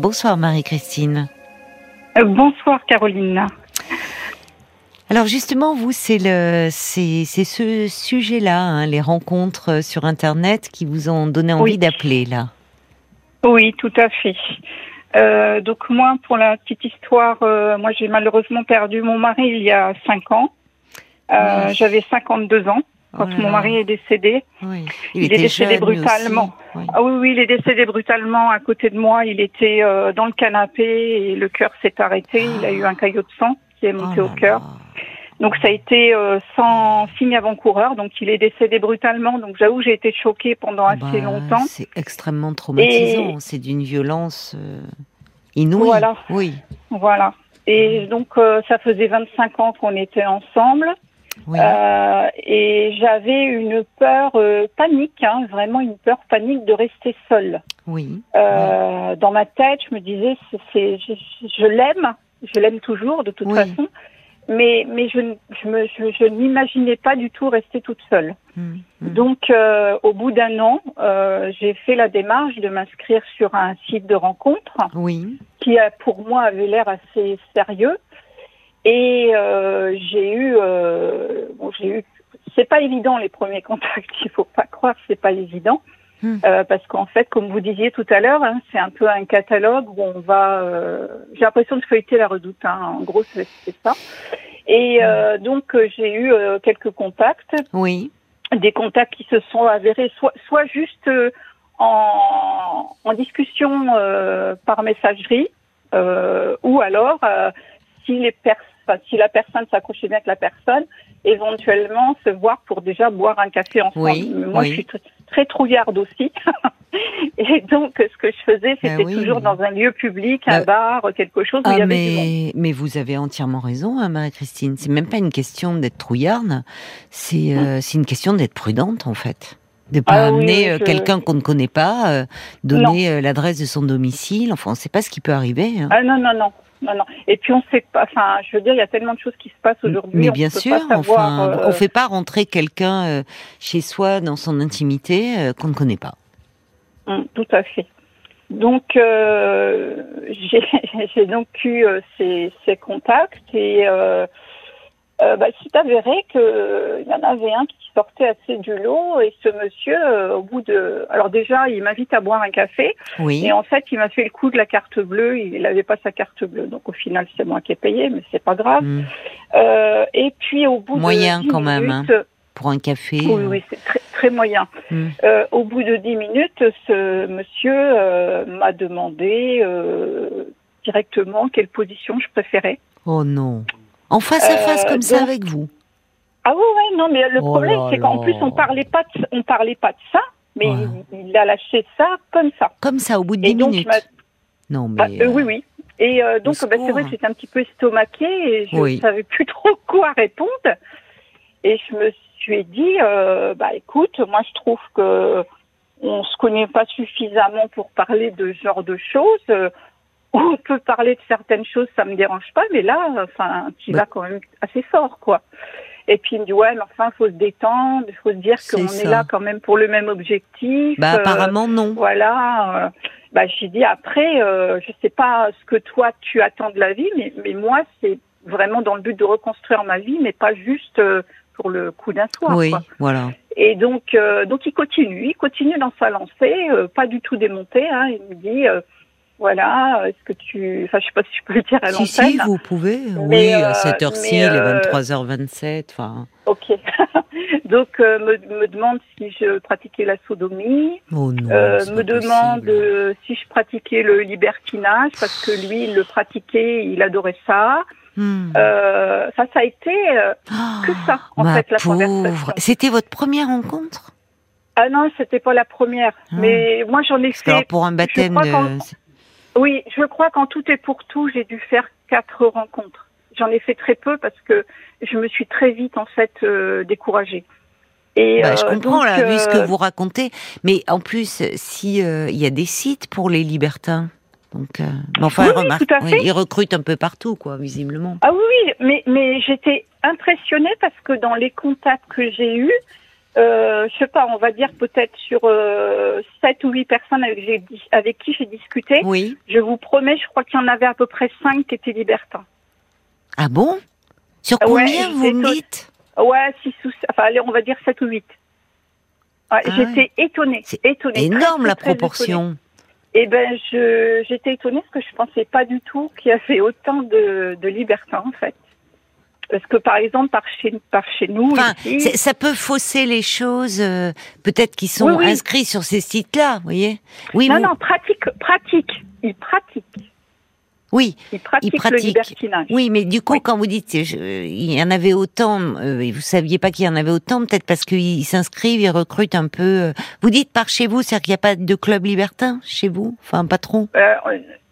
Bonsoir Marie-Christine. Euh, bonsoir Caroline. Alors justement, vous, c'est le, c'est, ce sujet-là, hein, les rencontres sur Internet, qui vous ont donné envie d'appeler là. Oui, tout à fait. Euh, donc moi, pour la petite histoire, euh, moi j'ai malheureusement perdu mon mari il y a cinq ans. J'avais 52 ans quand oh mon mari est décédé. Il, est décédé brutalement. Ah oui, oui, il est décédé brutalement à côté de moi. Il était euh, dans le canapé et le cœur s'est arrêté. Il a eu un caillot de sang qui est monté oh au cœur. Donc ça a été euh, sans signe avant-coureur. Donc il est décédé brutalement. Donc j'avoue, j'ai été choquée pendant assez bah, longtemps. C'est extrêmement traumatisant. C'est d'une violence euh, inouïe. Voilà. Oui. Voilà. Et donc ça faisait 25 ans qu'on était ensemble. Euh, et j'avais une peur euh, panique, hein, vraiment une peur panique de rester seule. Oui. Euh, Dans ma tête, je me disais, c'est, je, je l'aime, je l'aime toujours de toute façon, mais mais je je, me, je, je n'imaginais pas du tout rester toute seule. Hum, hum. Donc, euh, au bout d'un an, euh, j'ai fait la démarche de m'inscrire sur un site de rencontre. Oui. Qui a, pour moi avait l'air assez sérieux. Et euh, j'ai eu, euh, bon, j'ai eu, c'est pas évident les premiers contacts. Il faut pas croire, c'est pas évident. Hmm. Euh, parce qu'en fait, comme vous disiez tout à l'heure, hein, c'est un peu un catalogue où on va. Euh, j'ai l'impression de feuilleter la redoute. Hein, en gros, c'est ça. Et euh, hmm. donc, euh, j'ai eu quelques contacts. Oui. Des contacts qui se sont avérés soit, soit juste en, en discussion par messagerie, ou alors si les personnes si la personne s'accrochait bien avec la personne, éventuellement se voir pour déjà boire un café ensemble. Moi, je suis très, trouillarde aussi. Et donc, ce que je faisais, ben c'était toujours dans un lieu public, un bah, bar, quelque chose où il y ah, avait mais, Mais vous avez entièrement raison, hein, Marie-Christine. C'est même pas une question d'être trouillarde, c'est euh, une question d'être prudente, en fait. De pas ah amener euh, quelqu'un qu'on ne connaît pas, euh, donner l'adresse de son domicile. Enfin, on ne sait pas ce qui peut arriver. Hein. Ah non, non, non non, non. Et puis on sait pas. Enfin, je veux dire, il y a tellement de choses qui se passent aujourd'hui. Mais bien sûr, enfin, euh, on fait pas rentrer quelqu'un euh, chez soi dans son intimité euh, qu'on ne connaît pas. Hum, tout à fait. Donc j'ai donc eu ces, ces, contacts et euh, bah, s'est avéré qu'il y en avait un qui sortait assez du lot et ce monsieur, euh, au bout de... Alors déjà, il m'invite à boire un café oui. et en fait, il m'a fait le coup de la carte bleue. Il n'avait pas sa carte bleue, donc au final, c'est moi qui ai payé, mais c'est pas grave. Euh, et puis au bout moyen de quand même hein, pour un café. Oui, oui, c'est très, très moyen. Euh, au bout de dix minutes, ce monsieur euh, m'a demandé directement quelle position je préférais. Oh non. En face à face comme ça avec vous. Ah oui, oui, non, mais le oh problème, c'est qu'en plus, on parlait pas de, on parlait pas de ça, mais il, a lâché ça comme ça. Comme ça, au bout de 10 minutes. Non, mais... Ah, euh, oui, oui. Et euh, donc, bah, c'est vrai que j'étais un petit peu estomaquée et je ne savais plus trop quoi répondre. Et je me suis dit, euh, bah écoute, moi je trouve que on se connaît pas suffisamment pour parler de ce genre de choses on peut parler de certaines choses, ça me dérange pas, mais là, enfin, tu vas quand même assez fort, quoi. Et puis il me dit ouais, mais enfin, faut se détendre, faut se dire qu'on est là quand même pour le même objectif. Bah apparemment non. Voilà. Euh, bah j'ai dit après, euh, je sais pas ce que toi tu attends de la vie, mais mais moi c'est vraiment dans le but de reconstruire ma vie, mais pas juste euh, pour le coup d'un soir. Oui, voilà. Et donc euh, donc il continue, il continue dans sa lancée, pas du tout démonté. Hein, il me dit voilà, est-ce que tu. Enfin, je sais pas si je peux le dire à l'antenne. Si, si, vous pouvez. oui, à euh, cette heure-ci, il est 23h27. Enfin. Ok. Donc, euh, me, me, demande si je pratiquais la sodomie. Oh non, euh, me demande si je pratiquais le libertinage, parce que lui, il le pratiquait, il adorait ça. Hmm. Euh, ça, ça a été que ça, en fait, la conversation. C'était votre première rencontre? Ah non, c'était pas la première. Ah. Mais moi, j'en ai fait. Alors, pour un baptême de. Oui, je crois qu'en tout et pour tout, j'ai dû faire quatre rencontres. J'en ai fait très peu parce que je me suis très vite en fait euh, découragée. Et bah, je euh, comprends là, vu ce que euh, vous racontez, mais en plus, si il y a des sites pour les libertins, donc, enfin, ils recrutent un peu partout, quoi, visiblement. Ah oui, mais mais j'étais impressionnée parce que dans les contacts que j'ai eus, euh, je sais pas, on va dire peut-être sur euh, 7 ou 8 personnes avec, avec qui j'ai discuté. Oui. Je vous promets, je crois qu'il y en avait à peu près 5 qui étaient libertins. Ah bon? Sur combien vous me dites? Ouais, 6 ou enfin allez, on va dire 7 ou 8. Ouais, ah j'étais étonnée, étonnée. énorme la proportion. Eh ben, je, j'étais étonnée parce que je pensais pas du tout qu'il y avait autant de, de libertins, en fait. Parce que par exemple, par chez, par chez nous, ça peut fausser les choses, euh, peut-être qui sont inscrits sur ces sites-là, vous voyez? Oui. Non, non, pratique, pratique. Ils pratiquent. Oui, il pratique, le libertinage. Oui, mais du coup, quand vous dites il y en avait autant, euh, vous saviez pas qu'il y en avait autant, peut-être parce qu'ils s'inscrivent, ils recrutent un peu. Euh, vous dites par chez vous, c'est-à-dire qu'il n'y a pas de club libertin chez vous, enfin pas trop? Euh,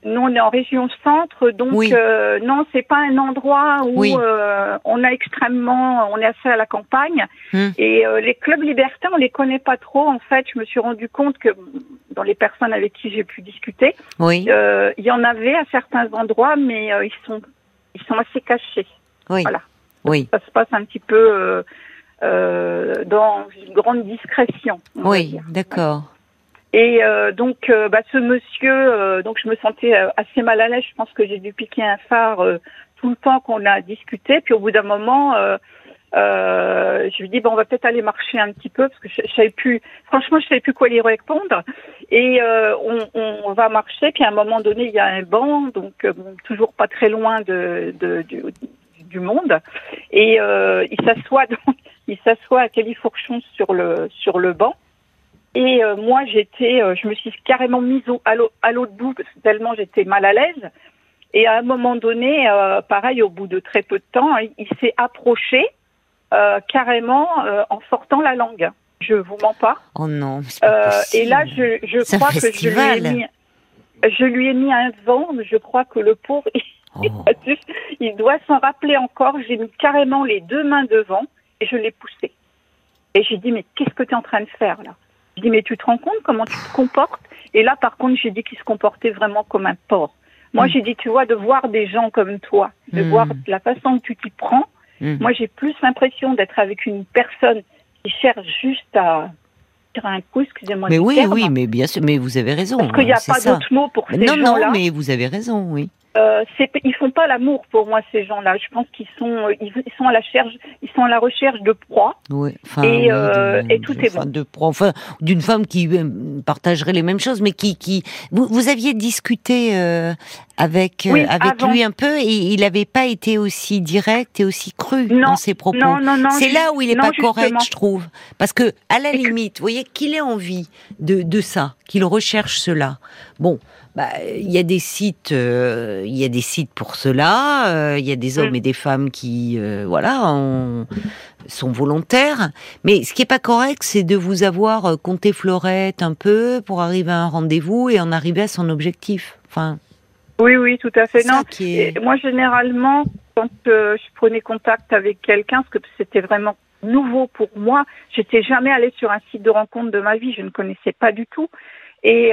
nous, on est en région centre, donc oui. euh, non, c'est pas un endroit où euh, on a extrêmement, on est assez à la campagne. Hmm. Et euh, les clubs libertins, on les connaît pas trop. En fait, je me suis rendu compte que dans les personnes avec qui j'ai pu discuter, oui. Euh, il y en avait à certains endroits, mais ils sont, ils sont assez cachés. Oui. Voilà. Oui. Ça se passe un petit peu dans une grande discrétion. Oui, d'accord. Et euh, donc, euh, bah, ce monsieur, euh, donc je me sentais assez mal à l'aise. Je pense que j'ai dû piquer un phare tout le temps qu'on a discuté. Puis au bout d'un moment, je lui dis bon, on va peut-être aller marcher un petit peu parce que je, je, savais plus. Franchement, je savais plus quoi lui répondre. Et on, on, va marcher. Puis à un moment donné, il y a un banc, donc bon, toujours pas très loin de, de du, du, monde. Et il s'assoit donc, il s'assoit à califourchon sur le sur le banc. Et euh, moi, j'étais, euh, je me suis carrément mise au, à l'autre bout tellement j'étais mal à l'aise. Et à un moment donné, euh, pareil, au bout de très peu de temps, il, s'est approché carrément en sortant la langue. Je vous mens pas. Oh non. Pas et là, je, je crois que je lui ai mis, je lui ai mis un vent. Je crois que le pauvre, oh. il doit s'en rappeler encore. J'ai mis carrément les deux mains devant et je l'ai poussé. Et j'ai dit mais qu'est-ce que tu es en train de faire là? Je dis, mais tu te rends compte comment tu te comportes? Et là, par contre, j'ai dit qu'il se comportait vraiment comme un porc. Moi, mm. j'ai dit, tu vois, de voir des gens comme toi, de mm. voir la façon que tu t'y prends, mm. moi, j'ai plus l'impression d'être avec une personne qui cherche juste à tirer un coup, excusez-moi. Mais oui, oui, mais bien sûr, mais vous avez raison. Parce qu'il n'y a pas d'autre mot pour ces gens-là. Non, non, mais vous avez raison, oui euh, ils font pas l'amour pour moi ces gens-là. Je pense qu'ils sont euh, ils, sont à la recherche ils sont à la recherche de proie. Oui, enfin, et, euh, et tout est bon. De proie, enfin d'une femme qui euh, partagerait les mêmes choses, mais qui qui vous, vous aviez discuté euh, avec oui, avec lui un peu et il n'avait pas été aussi direct et aussi cru non, dans ses propos. Non, non, non. C'est là où il est pas correct, je trouve, parce que à la limite, vous voyez qu'il ait envie de de ça, qu'il recherche cela. Bon bah, il y a des sites, euh, il y a des sites pour cela. Euh, il y a des hommes mm. et des femmes qui, euh, voilà, sont volontaires. Mais ce qui est pas correct, c'est de vous avoir compté fleurette un peu pour arriver à un rendez-vous et en arriver à son objectif. Enfin. Oui, oui, tout à fait. Non. moi, généralement, quand je prenais contact avec quelqu'un, parce que c'était vraiment nouveau pour moi, j'étais jamais allée sur un site de rencontre de ma vie, je ne connaissais pas du tout. Et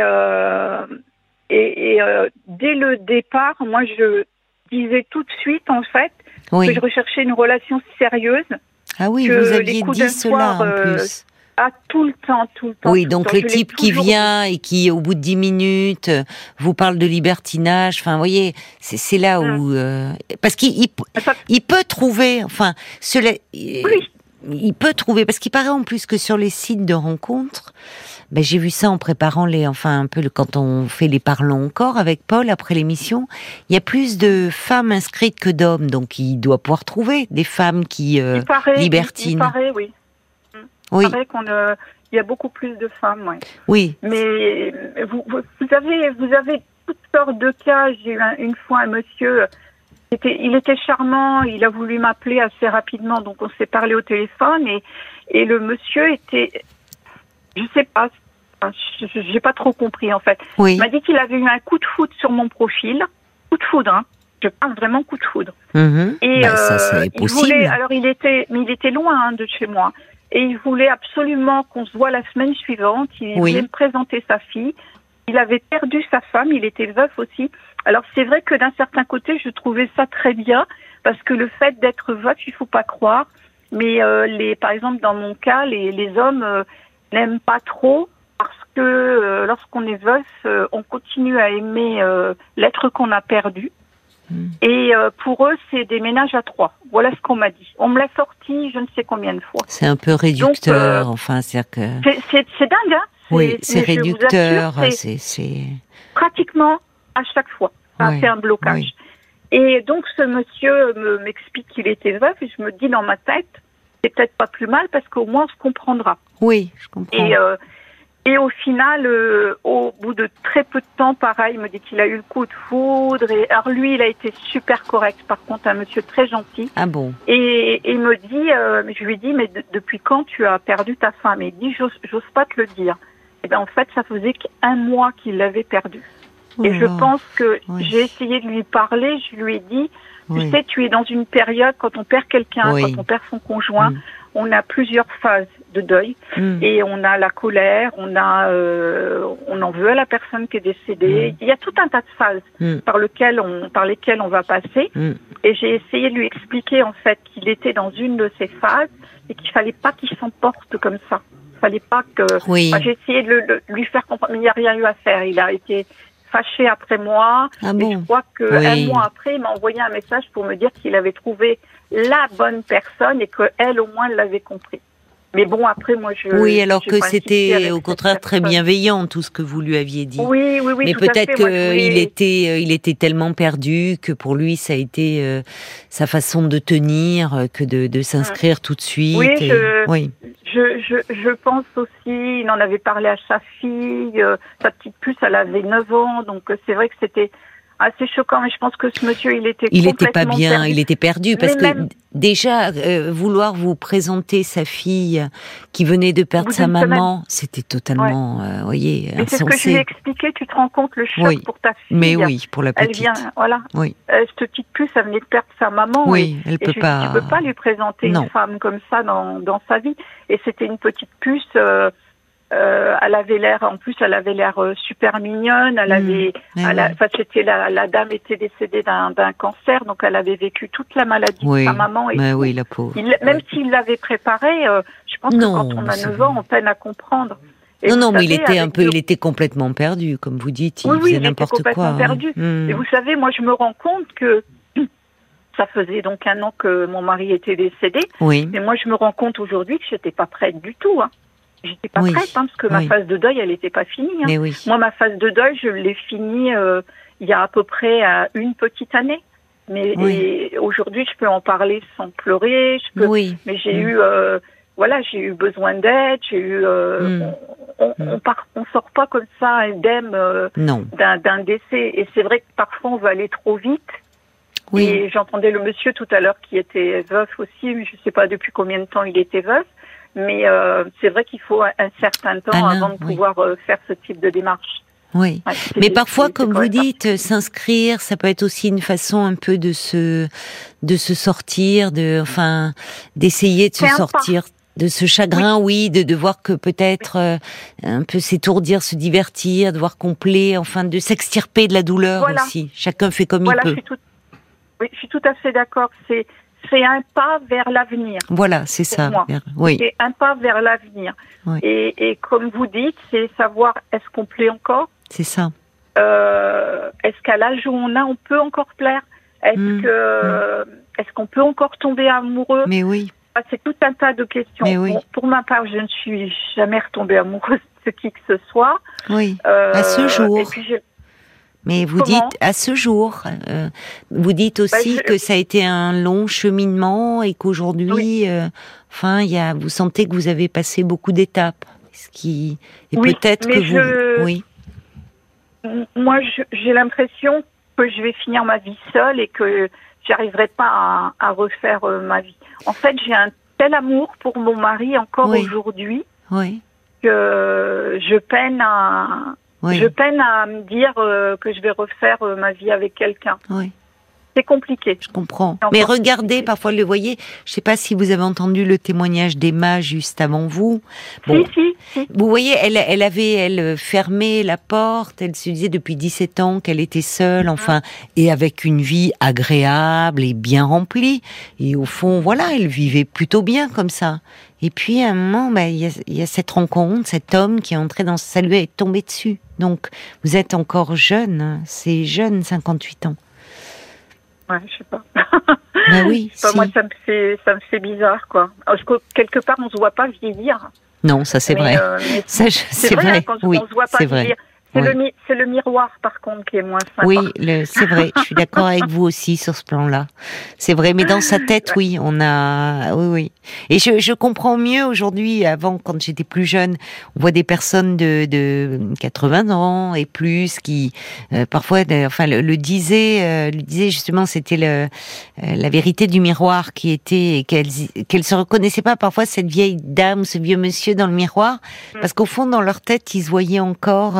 et, euh, dès le départ, moi, je disais tout de suite, en fait, que je recherchais une relation sérieuse. Ah oui, vous aviez dit cela en euh, plus. Ah, tout le temps, tout le temps. Oui, donc le, type qui vient et qui, au bout de dix minutes, vous parle de libertinage. Enfin, vous voyez, c'est là où... Hum. Euh, parce qu'il il, peut trouver, enfin, cela, oui. Il peut trouver, parce qu'il paraît en plus que sur les sites de rencontres, ben, j'ai vu ça en préparant les, enfin un peu quand on fait les parlons encore avec Paul après l'émission. Il y a plus de femmes inscrites que d'hommes, donc il doit pouvoir trouver des femmes qui euh, libertinent. Il, paraît, oui. Oui. Il paraît qu'on euh, il y a beaucoup plus de femmes, oui. Oui. Mais vous, vous, avez, vous avez toutes sortes de cas. J'ai eu une fois un monsieur. Il était charmant, il a voulu m'appeler assez rapidement, donc on s'est parlé au téléphone et, et le monsieur était je sais pas, j'ai pas trop compris en fait. Oui. Il m'a dit qu'il avait eu un coup de foudre sur mon profil, coup de foudre, hein. Je parle vraiment coup de foudre. Mhm. Et bah, ça, euh, il voulait, alors il était, mais il était loin hein, de chez moi, et il voulait absolument qu'on se voit la semaine suivante. Il voulait me présenter sa fille. Il avait perdu sa femme, il était veuf aussi. Alors c'est vrai que d'un certain côté, je trouvais ça très bien parce que le fait d'être veuf, il faut pas croire, Mais les, par exemple, dans mon cas, les, les hommes n'aiment pas trop parce que lorsqu'on est veuf, on continue à aimer l'être qu'on a perdu. Hmm. Et pour eux, c'est des ménages à trois. Voilà ce qu'on m'a dit. On me l'a sorti je ne sais combien de fois. C'est un peu réducteur, enfin, c'est que. C'est dingue, hein Oui, c'est réducteur. C'est pratiquement à chaque fois. Ça a fait un blocage. Et donc ce monsieur m'explique qu'il était veuf et je me dis dans ma tête, c'est peut-être pas plus mal parce qu'au moins on se comprendra. Oui, je comprends. Et, euh, et au final, euh, au bout de très peu de temps, pareil, il me dit qu'il a eu le coup de foudre. Et alors lui, il a été super correct. Par contre, un monsieur très gentil. Ah bon? Et, il me dit, euh, je lui dis, mais depuis quand tu as perdu ta femme? Et il dit, j'ose pas te le dire. Et ben en fait, ça faisait qu'un mois qu'il l'avait perdu. Et je pense que j'ai essayé de lui parler, je lui ai dit, tu sais, tu es dans une période, quand on perd quelqu'un, quand on perd son conjoint, mm. on a plusieurs phases de deuil mm. et on a la colère, on a, euh, on en veut à la personne qui est décédée. Mm. Il y a tout un tas de phases par lesquelles on, par lesquelles on va passer. Et j'ai essayé de lui expliquer en fait qu'il était dans une de ces phases et qu'il fallait pas qu'il s'emporte comme ça. Il fallait pas que. j'ai essayé de, lui faire comprendre, mais il n'y a rien eu à faire. Il a été fâché après moi. Ah bon je crois qu'un mois après, il m'a envoyé un message pour me dire qu'il avait trouvé la bonne personne et qu'elle, au moins, l'avait compris. Mais bon, après, moi, je. Oui, alors que c'était au contraire très bienveillant tout ce que vous lui aviez dit. Oui, oui, oui. Mais peut-être qu'il était, euh, il était tellement perdu que pour lui, ça a été euh, sa façon de tenir euh, que de, de s'inscrire tout de suite. Oui, je, oui. Je, je, je, pense aussi, il en avait parlé à sa fille, sa petite puce, elle avait 9 ans, donc c'est vrai que c'était assez choquant, mais je pense que ce monsieur, il était il était pas bien, il était perdu parce que déjà euh, vouloir vous présenter sa fille qui venait de perdre sa maman, c'était totalement, ouais. euh, voyez, C'est ce que je lui ai expliqué. Tu te rends compte le choc pour ta fille. Mais oui, pour la petite. Elle vient, voilà. Oui. Euh, cette petite puce, elle venait de perdre sa maman. Oui, elle peut pas. tu peux pas lui présenter une femme comme ça dans dans sa vie. Et c'était une petite puce. Euh, elle avait l'air, en plus, elle avait l'air euh, super mignonne. Elle mmh. avait, enfin, c'était la, la, dame était décédée d'un cancer, donc elle avait vécu toute la maladie de sa maman. Et oui, la pauvre. même s'il l'avait préparée, euh, je pense que quand on a 9 ans, on peine à comprendre. non, non, mais il était un peu, il était complètement perdu, comme vous dites. Il oui, faisait n'importe quoi. Hein. perdu. Mmh. Et vous savez, moi, je me rends compte que ça faisait donc un an que mon mari était décédé. Oui. Mais moi, je me rends compte aujourd'hui que j'étais pas prête du tout. Hein. J'étais pas prête hein, parce que ma phase de deuil, elle n'était pas finie. Hein. Moi, ma phase de deuil, je l'ai finie euh, il y a à peu près euh, une petite année. Mais aujourd'hui, je peux en parler sans pleurer. Je peux, oui. Mais j'ai mm. eu, euh, voilà, j'ai eu besoin d'aide. J'ai eu, euh, mm. on, on, on, sort pas comme ça indemne euh, d'un décès. Et c'est vrai que parfois on va aller trop vite. Oui. Et j'entendais le monsieur tout à l'heure qui était veuf aussi. Mais je sais pas depuis combien de temps il était veuf. Mais euh, c'est vrai qu'il faut un certain temps avant de pouvoir euh, faire ce type de démarche. Oui, mais parfois, comme vous dites, s'inscrire, ça peut être aussi une façon un peu de se, de se sortir, de, enfin, d'essayer de se sortir de ce chagrin, oui, de, de voir que peut-être euh, un peu s'étourdir, se divertir, de voir complet, enfin, de s'extirper de la douleur aussi. Chacun fait comme il peut. Je suis tout, oui, je suis tout à fait d'accord. C'est c'est un pas vers l'avenir. Voilà, c'est ça. Oui. C'est un pas vers l'avenir. Et, et, comme vous dites, c'est savoir est-ce qu'on plaît encore C'est ça. Euh, est-ce qu'à l'âge où on a, on peut encore plaire Est-ce mmh. que mmh. est-ce qu'on peut encore tomber amoureux Mais oui. Ah, c'est tout un tas de questions. Pour ma part, je ne suis jamais retombée amoureuse de qui que ce soit. Oui. Euh, à ce jour. Et puis mais vous dites à ce jour, euh, vous dites bah, aussi que ça a été un long cheminement et qu'aujourd'hui, euh, enfin, il y a, vous sentez que vous avez passé beaucoup d'étapes, ce qui et peut-être que vous, oui. Moi, j'ai l'impression que je vais finir ma vie seule et que j'arriverai pas à, à refaire euh, ma vie. En fait, j'ai un tel amour pour mon mari encore aujourd'hui oui. que je peine à, je peine à me dire euh, que je vais refaire euh, ma vie avec quelqu'un. Oui. C'est compliqué. Je comprends. Mais regardez, parfois, le voyez, je ne sais pas si vous avez entendu le témoignage d'Emma juste avant vous. Bon, si, si, Vous voyez, elle, elle avait, elle, fermé la porte, elle se disait depuis 17 ans qu'elle était seule, enfin, et avec une vie agréable et bien remplie. Et au fond, voilà, elle vivait plutôt bien comme ça. Et puis, à un moment, bah, il y, a, cette rencontre, cet homme qui est entré dans sa lui est tombé dessus. Donc, vous êtes encore jeune, hein. c'est jeune, 58 ans. Ouais, je sais pas. Bah oui. Moi, ça me fait, ça me fait bizarre, quoi. Parce que quelque part, on se voit pas vieillir. Non, ça c'est vrai. Euh, c'est vrai. Quand on se voit pas vieillir. C'est le, le, miroir, par contre, qui est moins sympa. Oui, c'est vrai. Je suis d'accord avec vous aussi sur ce plan-là. C'est vrai, mais dans sa tête, oui, on a, oui, oui. Et je, je comprends mieux aujourd'hui. Avant, quand j'étais plus jeune, on voit des personnes de, de 80 ans et plus qui, euh, parfois, enfin, le, disaient, euh, le disaient justement, c'était le, euh, la vérité du miroir qui était qu'elle qu'elle se reconnaissait pas parfois cette vieille dame ce vieux monsieur dans le miroir, mm. parce qu'au fond, dans leur tête, ils se voyaient encore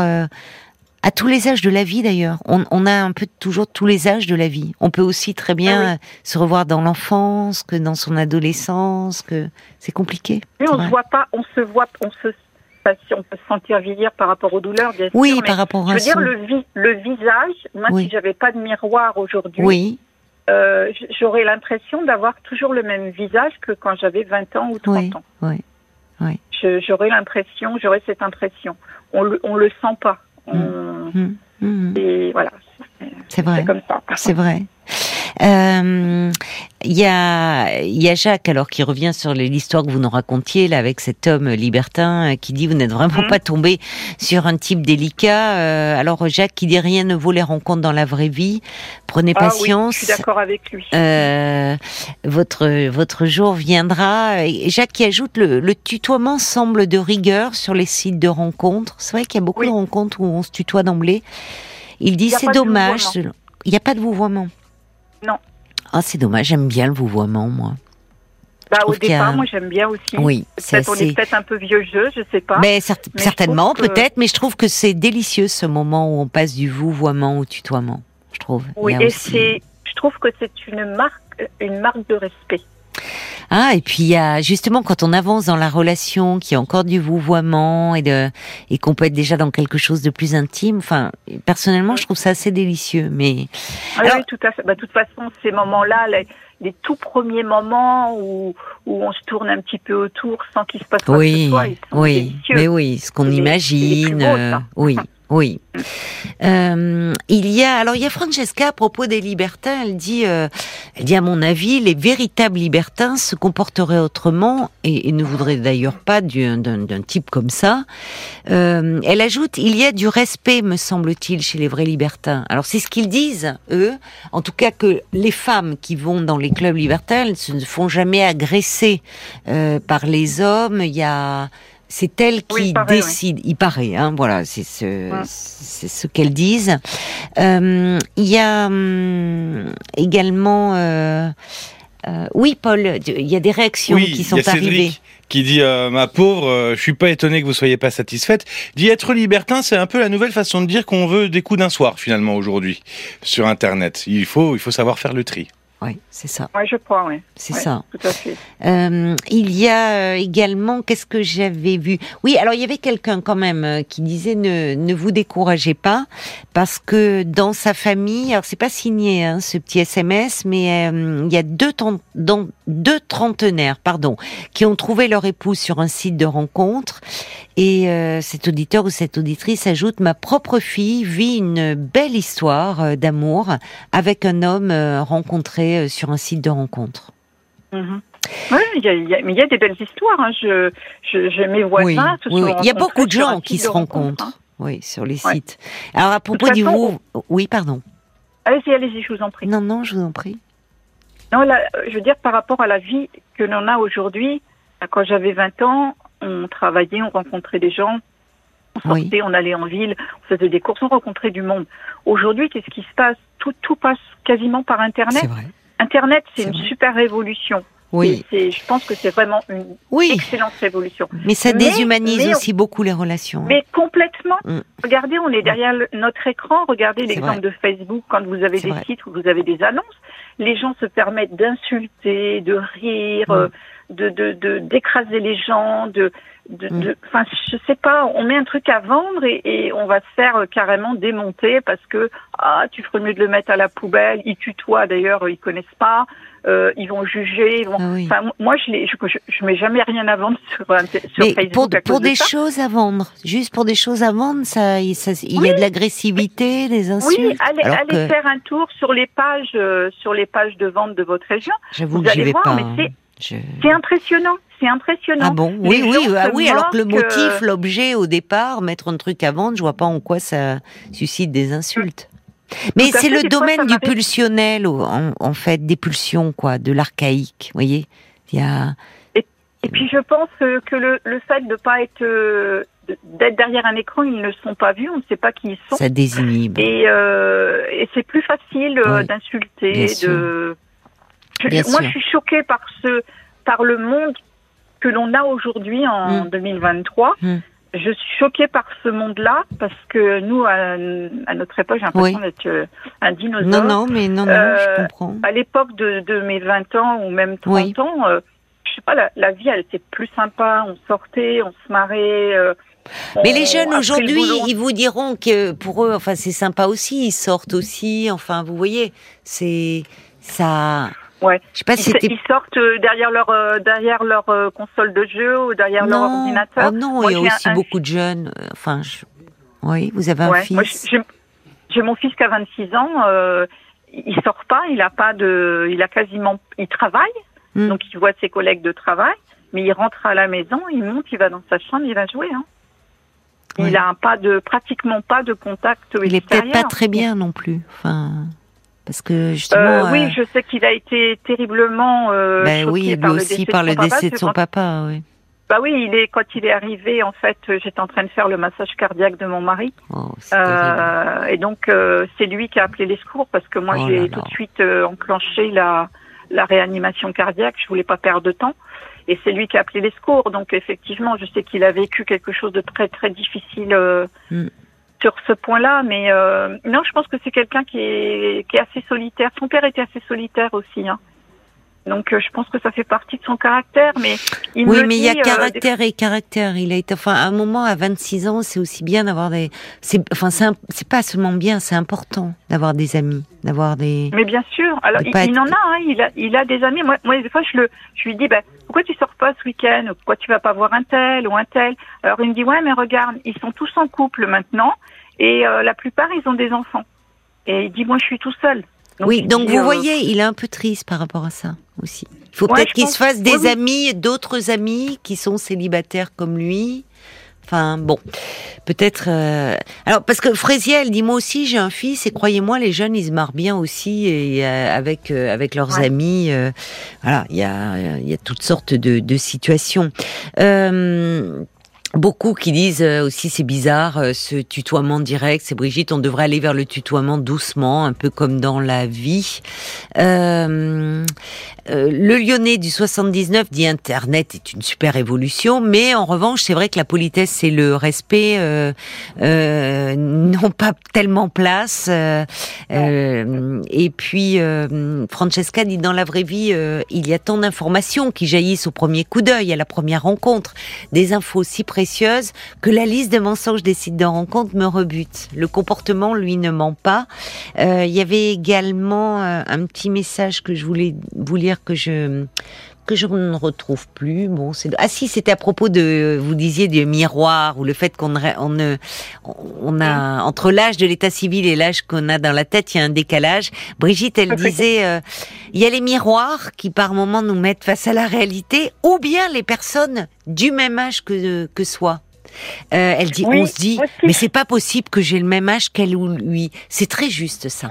à tous les âges de la vie d'ailleurs. On, a un peu toujours tous les âges de la vie. On peut aussi très bien ah se revoir dans l'enfance, que dans son adolescence, que c'est compliqué. Mais on se voit pas, on se voit, on se si on peut se sentir vieillir par rapport aux douleurs, bien oui, sûr. Oui, par rapport à Je veux dire, le, le visage, moi, si j'avais pas de miroir aujourd'hui, oui. Euh, j'aurais l'impression d'avoir toujours le même visage que quand j'avais 20 ans ou 30 ans. Oui, oui. J'aurais l'impression, j'aurais cette impression. On le, on le sent pas. Mmh. Mmh. Et voilà. C'est vrai. comme ça. C'est vrai. Euh, il y, a, y a Jacques alors qui revient sur l'histoire que vous nous racontiez là avec cet homme libertin euh, qui dit vous n'êtes vraiment mmh. pas tombé sur un type délicat. Euh, alors Jacques qui dit rien ne vaut les rencontres dans la vraie vie. Prenez ah patience. Oui, je suis d'accord avec lui. votre votre jour viendra. Et Jacques qui ajoute le, le, tutoiement semble de rigueur sur les sites de rencontres. C'est vrai qu'il y a beaucoup de rencontres où on se tutoie d'emblée. Il dit c'est dommage. Il n'y a pas de vouvoiement. Non. Ah, c'est dommage, j'aime bien le vouvoiement, moi. Bah, au départ, moi j'aime bien aussi. Oui, peut-être on est peut-être un peu vieux jeu, je sais pas. Mais, certainement, peut-être, mais je trouve que c'est délicieux ce moment où on passe du vouvoiement au tutoiement. Je trouve. Oui, et c'est, je trouve que c'est une marque, une marque de respect. Ah, et puis il y a justement quand on avance dans la relation, qu'il y a encore du vouvoiement et de et qu'on peut être déjà dans quelque chose de plus intime. Enfin, personnellement, je trouve ça assez délicieux. Mais ah oui, tout à fait. Bah, de toute façon, ces moments-là, les, tout premiers moments où, où on se tourne un petit peu autour sans qu'il se passe quoi oui, que ce soit, oui, mais oui, ce qu'on imagine, euh, oui. Oui. Euh, il y a alors il y a Francesca à propos des libertins. Elle dit, euh, elle dit à mon avis, les véritables libertins se comporteraient autrement et, ne voudraient d'ailleurs pas d'un type comme ça. Euh, elle ajoute, il y a du respect, me semble-t-il, chez les vrais libertins. Alors c'est ce qu'ils disent eux. En tout cas que les femmes qui vont dans les clubs libertins elles se font jamais agresser par les hommes. Il y a c'est elle qui décide. Il paraît, hein, voilà, c'est ce, c'est ce qu'elles disent. Euh, il y a hum, également, euh, euh, oui, Paul, il y a des réactions qui sont arrivées qui dit ma pauvre, je suis pas étonné que vous soyez pas satisfaite. Dit être libertin, c'est un peu la nouvelle façon de dire qu'on veut des coups d'un soir finalement aujourd'hui sur Internet. Il faut il faut savoir faire le tri. Oui, c'est ça. Oui, je crois, oui. C'est ça. Tout à fait. Euh, il y a euh, également, qu'est-ce que j'avais vu? Oui, alors il y avait quelqu'un quand même euh, qui disait ne, ne vous découragez pas parce que dans sa famille, alors c'est pas signé hein, ce petit SMS, mais il y a deux, dans, deux trentenaires, pardon, qui ont trouvé leur épouse sur un site de rencontre et cet auditeur ou cette auditrice ajoute ma propre fille vit une belle histoire d'amour avec un homme rencontré euh, sur un site de rencontre. Mhm. Oui, il y, a, mais il y a des belles histoires. Hein. Je, je, mes voisins. Oui, oui, Il y a beaucoup de gens qui se rencontrent. Hein. Oui, sur les sites. Alors à propos du vous, oui, pardon. Allez-y, allez-y, je vous en prie. Non, non, je vous en prie. Non, là, je veux dire par rapport à la vie que l'on a aujourd'hui. Quand j'avais 20 ans, on travaillait, on rencontrait des gens, on sortait, on allait en ville, on faisait des courses, on rencontrait du monde. Aujourd'hui, qu'est-ce qui se passe? Tout, tout passe quasiment par Internet. Vrai. Internet, c'est une super révolution. Oui. je pense que c'est vraiment une excellente révolution. Mais ça déshumanise aussi beaucoup les relations. Mais complètement. Mm. Regardez, on est derrière notre écran. Regardez l'exemple de Facebook quand vous avez des sites où vous avez des annonces. Les gens se permettent d'insulter, de rire, mm. de d'écraser les gens, de Mm. de, je sais pas, on met un truc à vendre et, et, on va se faire euh, carrément démonter parce que ah, tu ferais mieux de le mettre à la poubelle. Ils tutoient d'ailleurs, ils connaissent pas, euh, ils vont juger. Ils vont... Ah enfin, moi, je, je, je, mets jamais rien à vendre sur, sur Mais Facebook. Pour, pour des choses à vendre, juste pour des choses à vendre, ça, il y a de l'agressivité, des insultes. Oui, allez, allez faire un tour sur les pages, euh, sur les pages de vente de votre région. J'avoue que j'y vais voir, pas. Mais c'est impressionnant c'est impressionnant. Ah bon Oui, oui, ah oui. Alors que le motif, l'objet au départ, mettre un truc à vendre, je vois pas en quoi ça suscite des insultes. Mais c'est le domaine du pulsionnel, en, fait, des pulsions, quoi, de l'archaïque. Vous voyez Il y a. Et, puis je pense que le, fait de ne pas être euh, d'être derrière un écran, ils ne sont pas vus, on ne sait pas qui ils sont. Ça désinhibe. Et, euh, et c'est plus facile euh, d'insulter. De... moi, je suis choquée par ce, par le monde que l'on a aujourd'hui en 2023. Mm. Mm. Je suis choquée par ce monde-là parce que nous, à, notre époque, j'ai l'impression d'être euh, un dinosaure. Non, non, mais non, non, je euh, comprends. À l'époque de, mes 20 ans ou même 30 ans, euh, je sais pas, la, vie, elle était plus sympa. On sortait, on se marrait. mais les jeunes aujourd'hui, ils vous diront que pour eux, enfin, c'est sympa aussi. Ils sortent aussi. Enfin, vous voyez, c'est ça. Ouais. Je sais pas si ils, sortent euh, derrière leur euh, derrière leur euh, console de jeu ou derrière leur ordinateur. Oh non, il y a aussi beaucoup de jeunes. Enfin, oui, vous avez un fils. J'ai mon fils qui a 26 ans. il sort pas, il a pas de, il a quasiment, il travaille, hmm. donc il voit ses collègues de travail, mais il rentre à la maison, il monte, il va dans sa chambre, il va jouer. Hein. Il a pas de, pratiquement pas de contact. Il est peut-être pas très bien non plus. Enfin. Parce que justement. Euh, oui, euh, je sais qu'il a été terriblement. Euh, ben oui, lui aussi par le décès de son papa, oui. Bah oui, il est quand il est arrivé, en fait, j'étais en train de faire le massage cardiaque de mon mari. Oh, euh, et donc c'est lui qui a appelé les secours parce que moi oh j'ai tout de suite enclenché la la réanimation cardiaque. Je voulais pas perdre de temps. Et c'est lui qui a appelé les secours. Donc effectivement, je sais qu'il a vécu quelque chose de très très difficile. Mm sur ce point-là, mais euh, non, je pense que c'est quelqu'un qui est, qui est assez solitaire. Son père était assez solitaire aussi. Hein. Donc euh, je pense que ça fait partie de son caractère, mais il oui, mais il y a euh, caractère et caractère. Il a été, enfin, à un moment, à 26 ans, c'est aussi bien d'avoir des, c'est, enfin, c'est pas seulement bien, c'est important d'avoir des amis, d'avoir des. Mais bien sûr. Alors il, en a, hein, il a, il a des amis. Moi, moi des fois, je le, je lui dis, ben, pourquoi tu sors pas ce week-end? Pourquoi tu vas pas voir un tel ou un tel? Alors il me dit, ouais, mais regarde, ils sont tous en couple maintenant, et euh, la plupart, ils ont des enfants. Et il dit, moi, je suis tout seul oui, donc vous voyez, il est un peu triste par rapport à ça aussi. Il faut peut-être qu'il se fasse des amis, d'autres amis qui sont célibataires comme lui. Enfin bon, peut-être. Euh, alors parce que Fraisier, elle dit moi aussi j'ai un fils et croyez-moi les jeunes ils se marrent bien aussi et euh, avec euh, avec leurs amis. voilà, il y a il y a toutes sortes de, de situations. Beaucoup qui disent euh, aussi c'est bizarre euh, ce tutoiement direct. C'est Brigitte, on devrait aller vers le tutoiement doucement, un peu comme dans la vie. Euh, euh, le Lyonnais du 79 dit Internet est une super évolution, mais en revanche c'est vrai que la politesse et le respect euh, n'ont pas tellement place. et puis Francesca dit dans la vraie vie il y a tant d'informations qui jaillissent au premier coup d'œil, à la première rencontre, des infos si que la liste de mensonges des sites de rencontres me rebute. Le comportement, lui, ne ment pas. Euh, il y avait également euh, un petit message que je voulais vous lire que je que je ne retrouve plus. Bon, c'est ah si, c'était à propos de vous disiez du miroir ou le fait qu'on on, on a entre l'âge de l'état civil et l'âge qu'on a dans la tête, il y a un décalage. Brigitte, elle disait, euh, il y a les miroirs qui par moments nous mettent face à la réalité, ou bien les personnes du même âge que que soi. Euh, elle dit, on se dit, mais c'est pas possible que j'ai le même âge qu'elle ou lui. C'est très juste ça.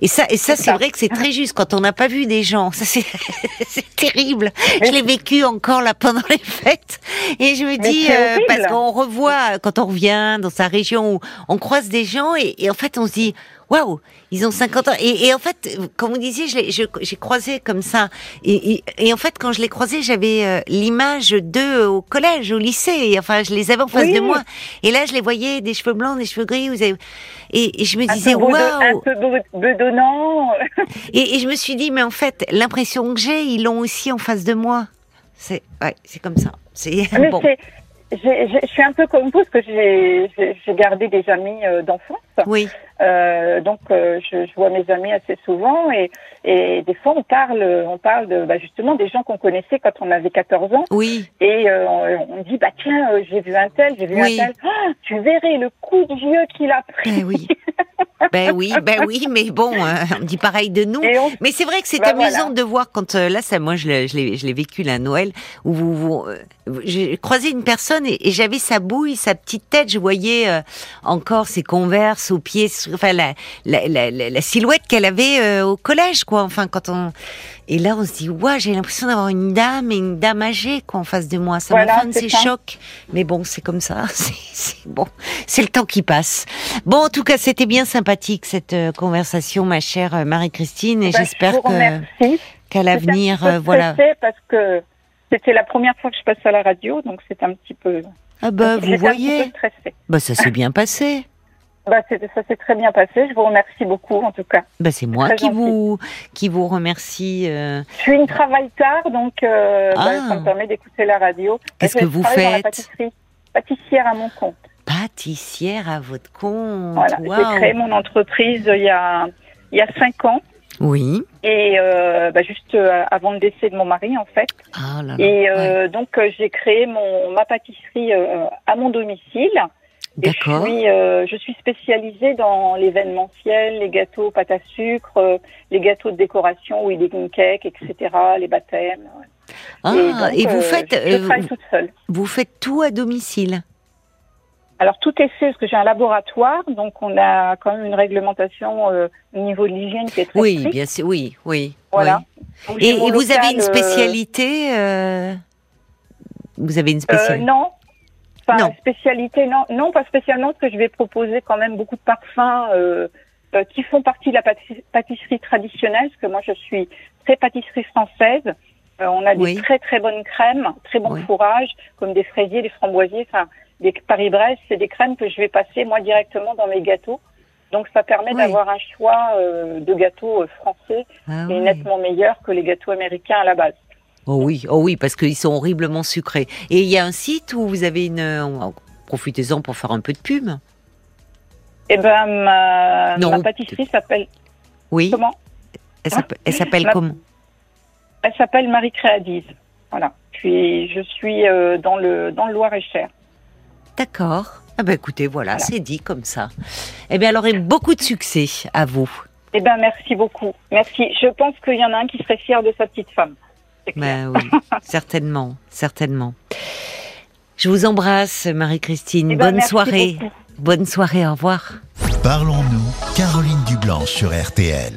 Et ça, et ça, c'est vrai que c'est très juste quand on n'a pas vu des gens. Ça, c'est, terrible. Je l'ai vécu encore là pendant les fêtes. Et je me dis, euh, parce qu'on revoit quand on revient dans sa région où on croise des gens et, et en fait on se dit, waouh, ils ont 50 ans. Et, en fait, comme vous disiez, j'ai croisé comme ça. Et, en fait, quand je les croisais, j'avais euh, l'image d'eux au collège, au lycée. Enfin, je les avais en face de moi. Et là, je les voyais, des cheveux blancs, des cheveux gris. Vous avez... et, je me disais, waouh. Un peu bedonnant. et, je me suis dit, mais en fait, l'impression que j'ai, ils l'ont aussi en face de moi. C'est ouais, c'est comme ça. C'est bon je suis un peu comme vous, parce que j'ai gardé des amis euh, d'enfance. Oui. Euh, donc, euh, je, je, vois mes amis assez souvent et, et des fois, on parle, on parle de, bah, justement des gens qu'on connaissait quand on avait 14 ans. Oui. Et euh, on, on, dit, bah tiens, j'ai vu un tel, j'ai vu un tel. Oh, tu verrais le coup de vieux qu'il a pris. Ben oui. ben oui, ben oui, mais bon, on dit pareil de nous. Mais c'est vrai que c'est bah, amusant de voir quand là, ça, moi, je l'ai vécu la Noël où vous, vous j'ai croisé une personne et, j'avais sa bouille, sa petite tête, je voyais encore ses converses aux pieds enfin la, la, la, la silhouette qu'elle avait euh, au collège, quoi. Enfin, quand on et là, on se dit, ouais, j'ai l'impression d'avoir une dame et une dame âgée quoi en face de moi. Ça voilà, me fait de ces chocs. Mais bon, c'est comme ça. C'est bon, c'est le temps qui passe. Bon, en tout cas, c'était bien sympathique cette euh, conversation, ma chère euh, Marie-Christine, et bah, j'espère que qu'à l'avenir, voilà. Parce que c'était la première fois que je passe à la radio, donc c'est un petit peu. Ah bah, vous voyez. Bah, ça s'est bien passé. Bah, ça s'est très bien passé. Je vous remercie beaucoup, en tout cas. Bah, c'est moi qui vous, qui vous remercie. Euh. Je suis une travaille tard, donc euh, bah, ah. ça me permet d'écouter la radio. Qu'est-ce que vous faites pâtisserie, Pâtissière à mon compte. Pâtissière à votre compte. Voilà, j'ai créé mon entreprise il y a il y a cinq ans. Oui. Et euh, bah, juste euh, avant le décès de mon mari, en fait. Ah là là. Et euh, donc j'ai créé mon ma pâtisserie à mon domicile. D'accord. Je, euh, je suis spécialisée dans l'événementiel, les gâteaux pâte à sucre, euh, les gâteaux de décoration, wedding cake, etc., les baptêmes. Ah, et, vous euh, faites. Je, travaille toute seule. Vous faites tout à domicile? Alors tout est fait parce que j'ai un laboratoire, donc on a quand même une réglementation au niveau de l'hygiène qui est très Oui, bien sûr, oui, oui. Voilà. Et, et vous avez une spécialité Vous avez une spécialité? Non, non. spécialité, non, non, pas spécialement, parce que je vais proposer quand même beaucoup de parfums euh, euh, qui font partie de la pâtisserie, traditionnelle, parce que moi je suis très pâtisserie française. Euh, on a des très très bonnes crèmes, très bons fourrages, comme des fraisiers, des framboisiers, enfin des Paris-Brest, c'est des crèmes que je vais passer moi directement dans mes gâteaux. Donc ça permet d'avoir un choix de gâteaux français ah et nettement meilleur que les gâteaux américains à la base. Oh oui, oh oui, parce qu'ils sont horriblement sucrés. Et il y a un site où vous avez une. Profitez-en pour faire un peu de pub. Eh ben, ma, pâtisserie s'appelle. Oui. Comment? Elle s'appelle comment? Elle s'appelle Marie Créadise. Voilà. Puis je suis euh, dans le dans le Loir-et-Cher. D'accord. Ah ben écoutez, voilà, c'est dit comme ça. Eh bien alors, et beaucoup de succès à vous. Eh ben merci beaucoup. Merci. Je pense qu'il y en a un qui serait fier de sa petite femme. Ben oui, certainement, certainement. Je vous embrasse, Marie-Christine. Eh ben, Bonne soirée. Bonne soirée, au revoir. Parlons-nous, Caroline Dublanche sur RTL.